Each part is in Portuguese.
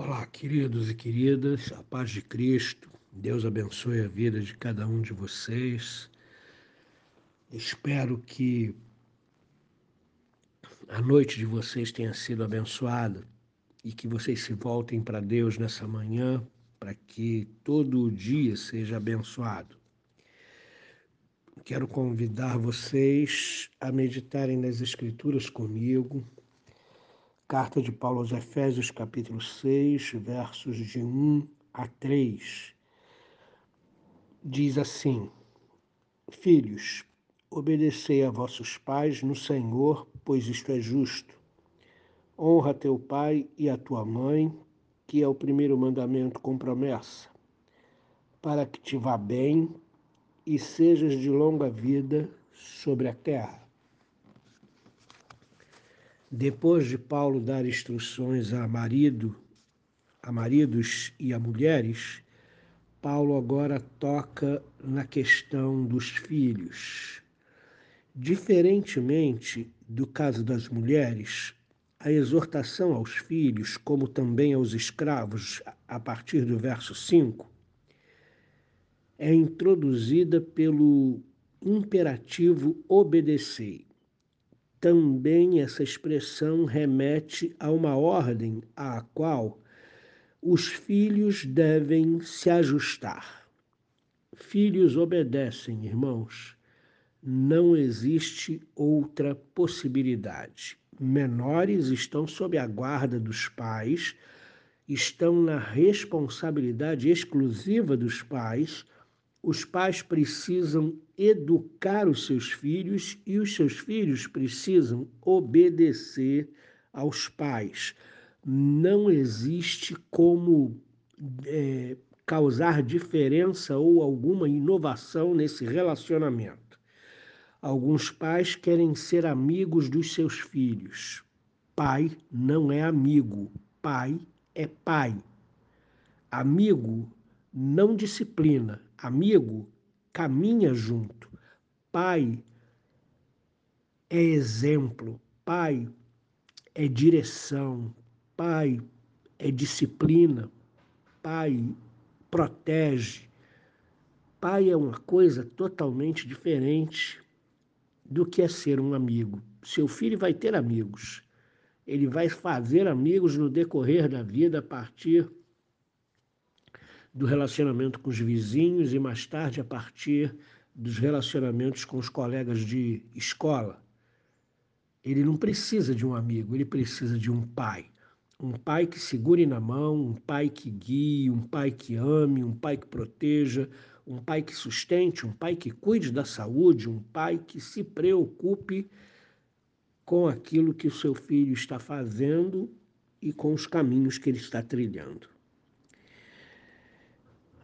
Olá, queridos e queridas, a paz de Cristo, Deus abençoe a vida de cada um de vocês. Espero que a noite de vocês tenha sido abençoada e que vocês se voltem para Deus nessa manhã, para que todo o dia seja abençoado. Quero convidar vocês a meditarem nas Escrituras comigo Carta de Paulo aos Efésios, capítulo 6, versos de 1 a 3. Diz assim: Filhos, obedecei a vossos pais no Senhor, pois isto é justo. Honra teu pai e a tua mãe, que é o primeiro mandamento com promessa, para que te vá bem e sejas de longa vida sobre a terra. Depois de Paulo dar instruções a marido, a maridos e a mulheres, Paulo agora toca na questão dos filhos. Diferentemente do caso das mulheres, a exortação aos filhos, como também aos escravos, a partir do verso 5, é introduzida pelo imperativo obedecei também essa expressão remete a uma ordem à qual os filhos devem se ajustar. Filhos obedecem, irmãos. Não existe outra possibilidade. Menores estão sob a guarda dos pais, estão na responsabilidade exclusiva dos pais os pais precisam educar os seus filhos e os seus filhos precisam obedecer aos pais. Não existe como é, causar diferença ou alguma inovação nesse relacionamento. Alguns pais querem ser amigos dos seus filhos. Pai não é amigo, pai é pai. Amigo não disciplina, amigo caminha junto. Pai é exemplo, pai é direção, pai é disciplina, pai protege. Pai é uma coisa totalmente diferente do que é ser um amigo. Seu filho vai ter amigos. Ele vai fazer amigos no decorrer da vida a partir do relacionamento com os vizinhos e mais tarde a partir dos relacionamentos com os colegas de escola. Ele não precisa de um amigo, ele precisa de um pai. Um pai que segure na mão, um pai que guie, um pai que ame, um pai que proteja, um pai que sustente, um pai que cuide da saúde, um pai que se preocupe com aquilo que o seu filho está fazendo e com os caminhos que ele está trilhando.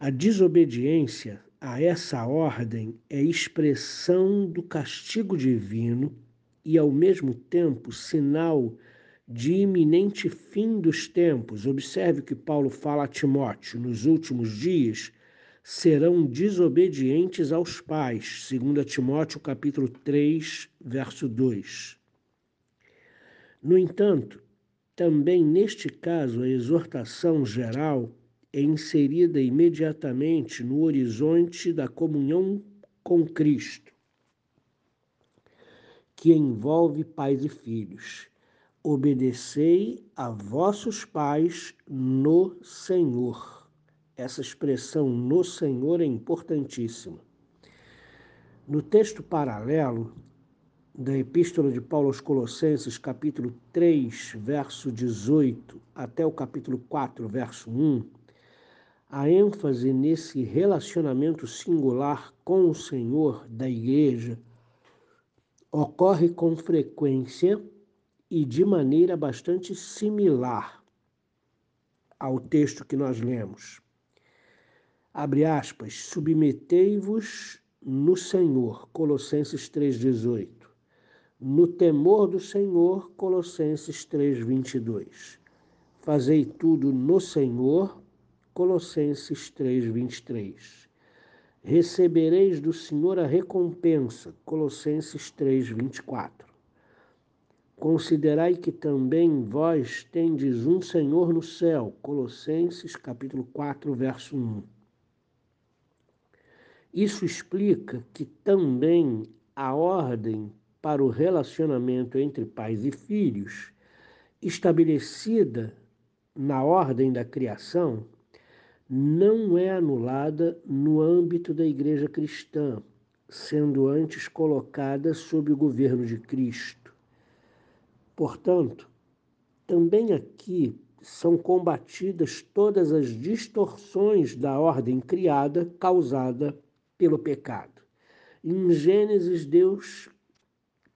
A desobediência a essa ordem é expressão do castigo divino e, ao mesmo tempo, sinal de iminente fim dos tempos. Observe que Paulo fala a Timóteo: nos últimos dias serão desobedientes aos pais, segundo Timóteo capítulo 3, verso 2. No entanto, também neste caso a exortação geral é inserida imediatamente no horizonte da comunhão com Cristo, que envolve pais e filhos. Obedecei a vossos pais no Senhor. Essa expressão no Senhor é importantíssima. No texto paralelo da Epístola de Paulo aos Colossenses, capítulo 3, verso 18, até o capítulo 4, verso 1, a ênfase nesse relacionamento singular com o Senhor da igreja ocorre com frequência e de maneira bastante similar ao texto que nós lemos. Abre aspas, submetei-vos no Senhor, Colossenses 3,18. No temor do Senhor, Colossenses 3,22. Fazei tudo no Senhor, Colossenses 3, 23. Recebereis do Senhor a recompensa. Colossenses 3, 24. Considerai que também vós tendes um Senhor no céu. Colossenses capítulo 4, verso 1. Isso explica que também a ordem para o relacionamento entre pais e filhos, estabelecida na ordem da criação, não é anulada no âmbito da igreja cristã, sendo antes colocada sob o governo de Cristo. Portanto, também aqui são combatidas todas as distorções da ordem criada causada pelo pecado. Em Gênesis, Deus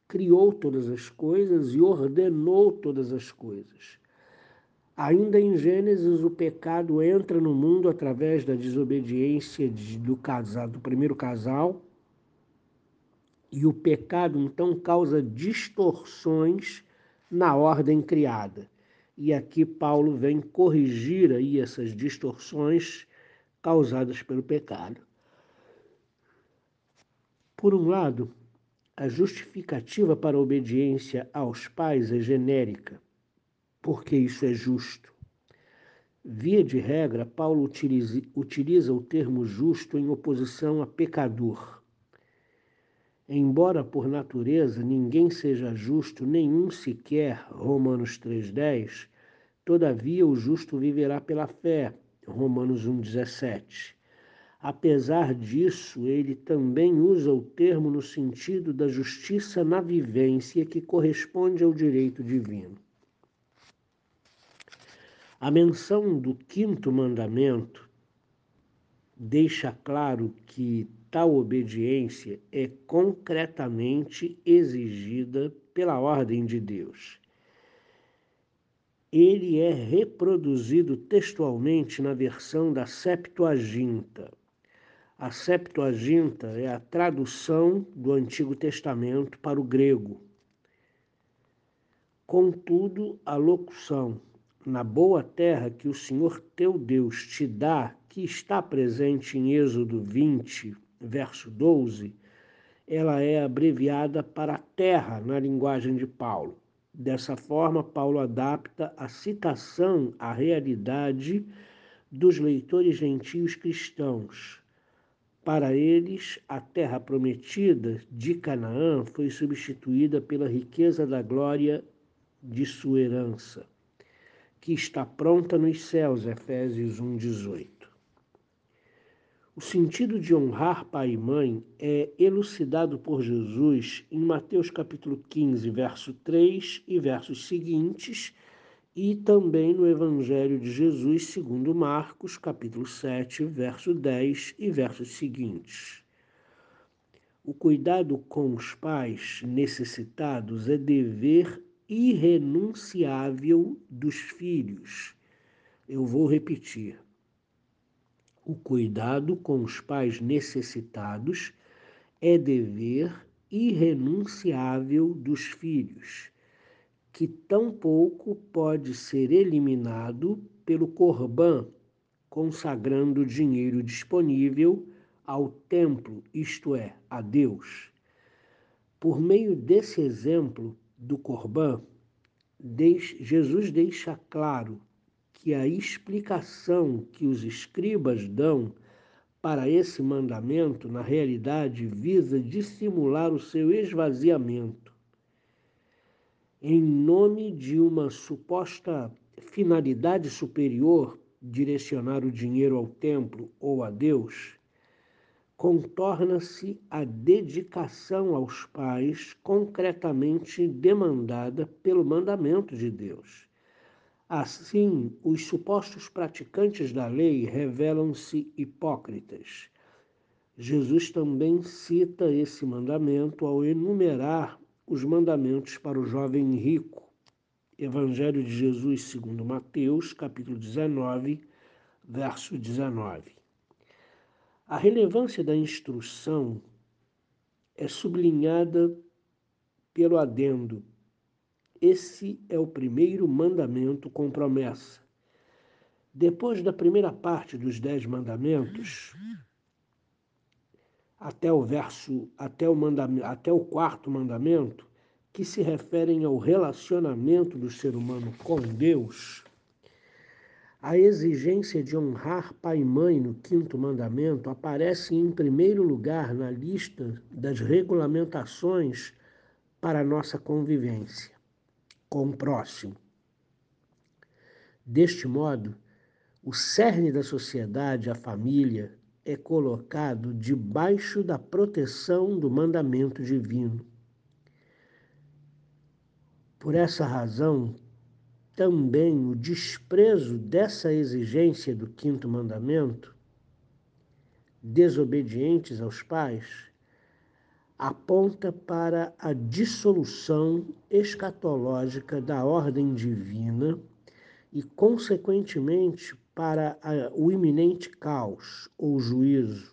criou todas as coisas e ordenou todas as coisas. Ainda em Gênesis, o pecado entra no mundo através da desobediência do casal, do primeiro casal, e o pecado então causa distorções na ordem criada. E aqui Paulo vem corrigir aí essas distorções causadas pelo pecado. Por um lado, a justificativa para a obediência aos pais é genérica porque isso é justo. Via de regra, Paulo utiliza, utiliza o termo justo em oposição a pecador. Embora por natureza ninguém seja justo, nenhum sequer, Romanos 3,10, todavia o justo viverá pela fé, Romanos 1,17. Apesar disso, ele também usa o termo no sentido da justiça na vivência que corresponde ao direito divino. A menção do quinto mandamento deixa claro que tal obediência é concretamente exigida pela ordem de Deus. Ele é reproduzido textualmente na versão da Septuaginta. A Septuaginta é a tradução do Antigo Testamento para o grego. Contudo, a locução na boa terra que o Senhor teu Deus te dá, que está presente em Êxodo 20, verso 12, ela é abreviada para terra na linguagem de Paulo. Dessa forma, Paulo adapta a citação à realidade dos leitores gentios cristãos. Para eles, a terra prometida de Canaã foi substituída pela riqueza da glória de sua herança que está pronta nos céus, Efésios 1:18. O sentido de honrar pai e mãe é elucidado por Jesus em Mateus capítulo 15, verso 3 e versos seguintes, e também no Evangelho de Jesus, segundo Marcos, capítulo 7, verso 10 e versos seguintes. O cuidado com os pais necessitados é dever irrenunciável dos filhos. Eu vou repetir. O cuidado com os pais necessitados é dever irrenunciável dos filhos, que tampouco pode ser eliminado pelo Corban, consagrando dinheiro disponível ao templo, isto é, a Deus. Por meio desse exemplo, do Corban, Jesus deixa claro que a explicação que os escribas dão para esse mandamento, na realidade, visa dissimular o seu esvaziamento. Em nome de uma suposta finalidade superior, direcionar o dinheiro ao templo ou a Deus, contorna-se a dedicação aos pais concretamente demandada pelo mandamento de Deus. Assim, os supostos praticantes da lei revelam-se hipócritas. Jesus também cita esse mandamento ao enumerar os mandamentos para o jovem rico. Evangelho de Jesus segundo Mateus, capítulo 19, verso 19. A relevância da instrução é sublinhada pelo adendo. Esse é o primeiro mandamento com promessa. Depois da primeira parte dos dez mandamentos, até o verso, até o, mandamento, até o quarto mandamento, que se referem ao relacionamento do ser humano com Deus, a exigência de honrar pai e mãe no quinto mandamento aparece em primeiro lugar na lista das regulamentações para a nossa convivência com o próximo. Deste modo, o cerne da sociedade, a família, é colocado debaixo da proteção do mandamento divino. Por essa razão, também o desprezo dessa exigência do quinto mandamento, desobedientes aos pais, aponta para a dissolução escatológica da ordem divina e, consequentemente, para o iminente caos ou juízo.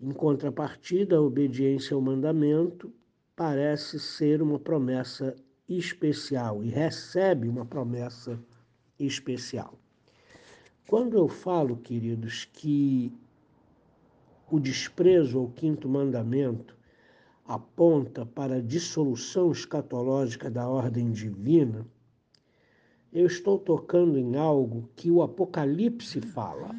Em contrapartida, a obediência ao mandamento parece ser uma promessa especial e recebe uma promessa especial. Quando eu falo, queridos, que o desprezo ao quinto mandamento aponta para a dissolução escatológica da ordem divina, eu estou tocando em algo que o Apocalipse fala.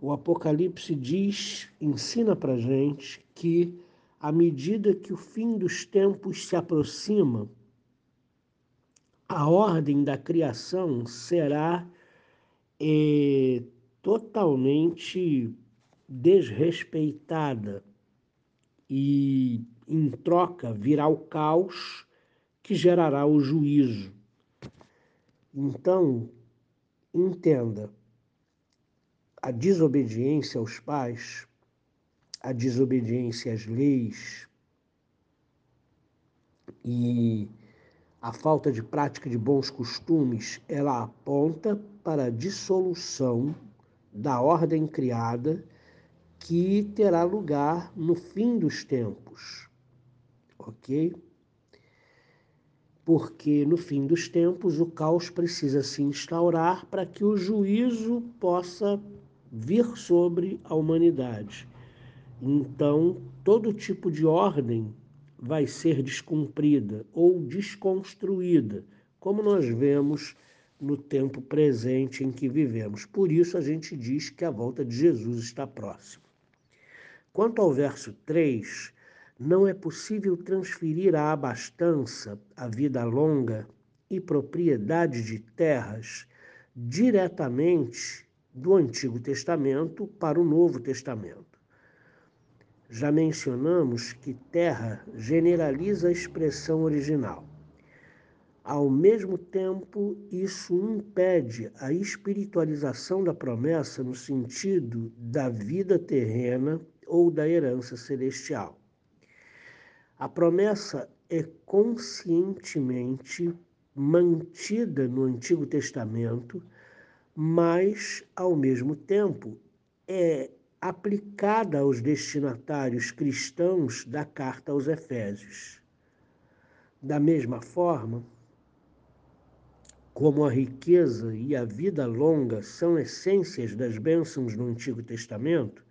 O Apocalipse diz, ensina para gente que à medida que o fim dos tempos se aproxima, a ordem da criação será é, totalmente desrespeitada e, em troca, virá o caos que gerará o juízo. Então, entenda, a desobediência aos pais, a desobediência às leis e a falta de prática de bons costumes, ela aponta para a dissolução da ordem criada que terá lugar no fim dos tempos. OK? Porque no fim dos tempos o caos precisa se instaurar para que o juízo possa vir sobre a humanidade. Então, todo tipo de ordem vai ser descumprida ou desconstruída, como nós vemos no tempo presente em que vivemos. Por isso a gente diz que a volta de Jesus está próxima. Quanto ao verso 3, não é possível transferir a abastança, a vida longa e propriedade de terras diretamente do Antigo Testamento para o Novo Testamento. Já mencionamos que terra generaliza a expressão original. Ao mesmo tempo, isso impede a espiritualização da promessa no sentido da vida terrena ou da herança celestial. A promessa é conscientemente mantida no Antigo Testamento, mas, ao mesmo tempo, é aplicada aos destinatários cristãos da carta aos Efésios. Da mesma forma, como a riqueza e a vida longa são essências das bênçãos no Antigo Testamento,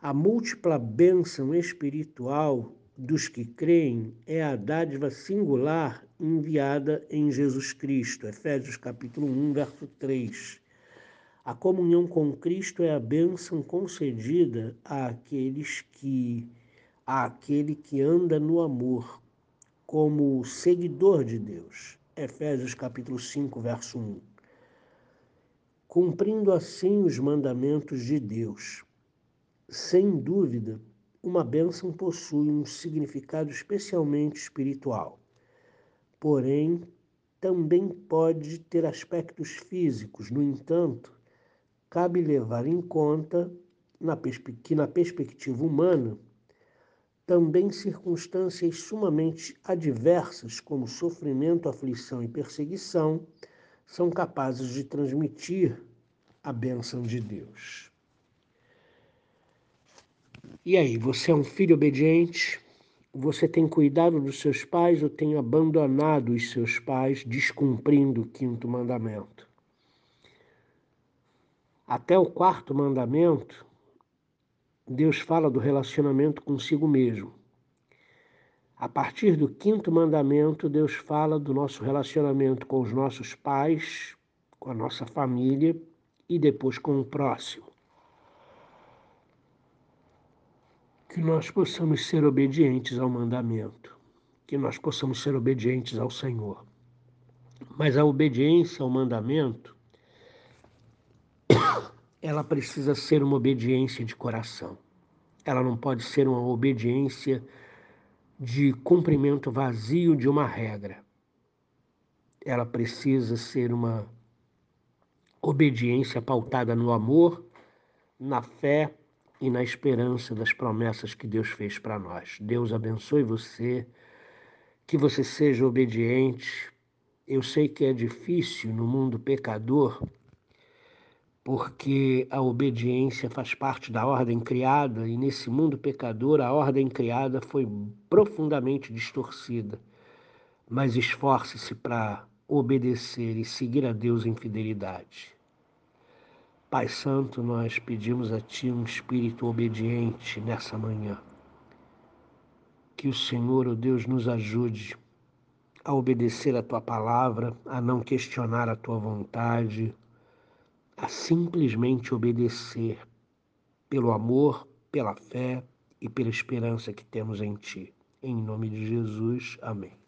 a múltipla bênção espiritual dos que creem é a dádiva singular enviada em Jesus Cristo. Efésios capítulo 1, verso 3. A comunhão com Cristo é a bênção concedida àqueles que àquele que anda no amor como seguidor de Deus. Efésios capítulo 5, verso 1. Cumprindo assim os mandamentos de Deus. Sem dúvida, uma bênção possui um significado especialmente espiritual. Porém, também pode ter aspectos físicos. No entanto, cabe levar em conta que, na perspectiva humana, também circunstâncias sumamente adversas, como sofrimento, aflição e perseguição, são capazes de transmitir a bênção de Deus. E aí, você é um filho obediente? Você tem cuidado dos seus pais ou tem abandonado os seus pais, descumprindo o quinto mandamento? Até o quarto mandamento, Deus fala do relacionamento consigo mesmo. A partir do quinto mandamento, Deus fala do nosso relacionamento com os nossos pais, com a nossa família e depois com o próximo. Que nós possamos ser obedientes ao mandamento, que nós possamos ser obedientes ao Senhor. Mas a obediência ao mandamento, ela precisa ser uma obediência de coração. Ela não pode ser uma obediência de cumprimento vazio de uma regra. Ela precisa ser uma obediência pautada no amor, na fé e na esperança das promessas que Deus fez para nós. Deus abençoe você, que você seja obediente. Eu sei que é difícil no mundo pecador porque a obediência faz parte da ordem criada e nesse mundo pecador a ordem criada foi profundamente distorcida. Mas esforce-se para obedecer e seguir a Deus em fidelidade. Pai Santo, nós pedimos a Ti um espírito obediente nessa manhã. Que o Senhor, o oh Deus, nos ajude a obedecer a Tua palavra, a não questionar a Tua vontade, a simplesmente obedecer pelo amor, pela fé e pela esperança que temos em Ti. Em nome de Jesus, amém.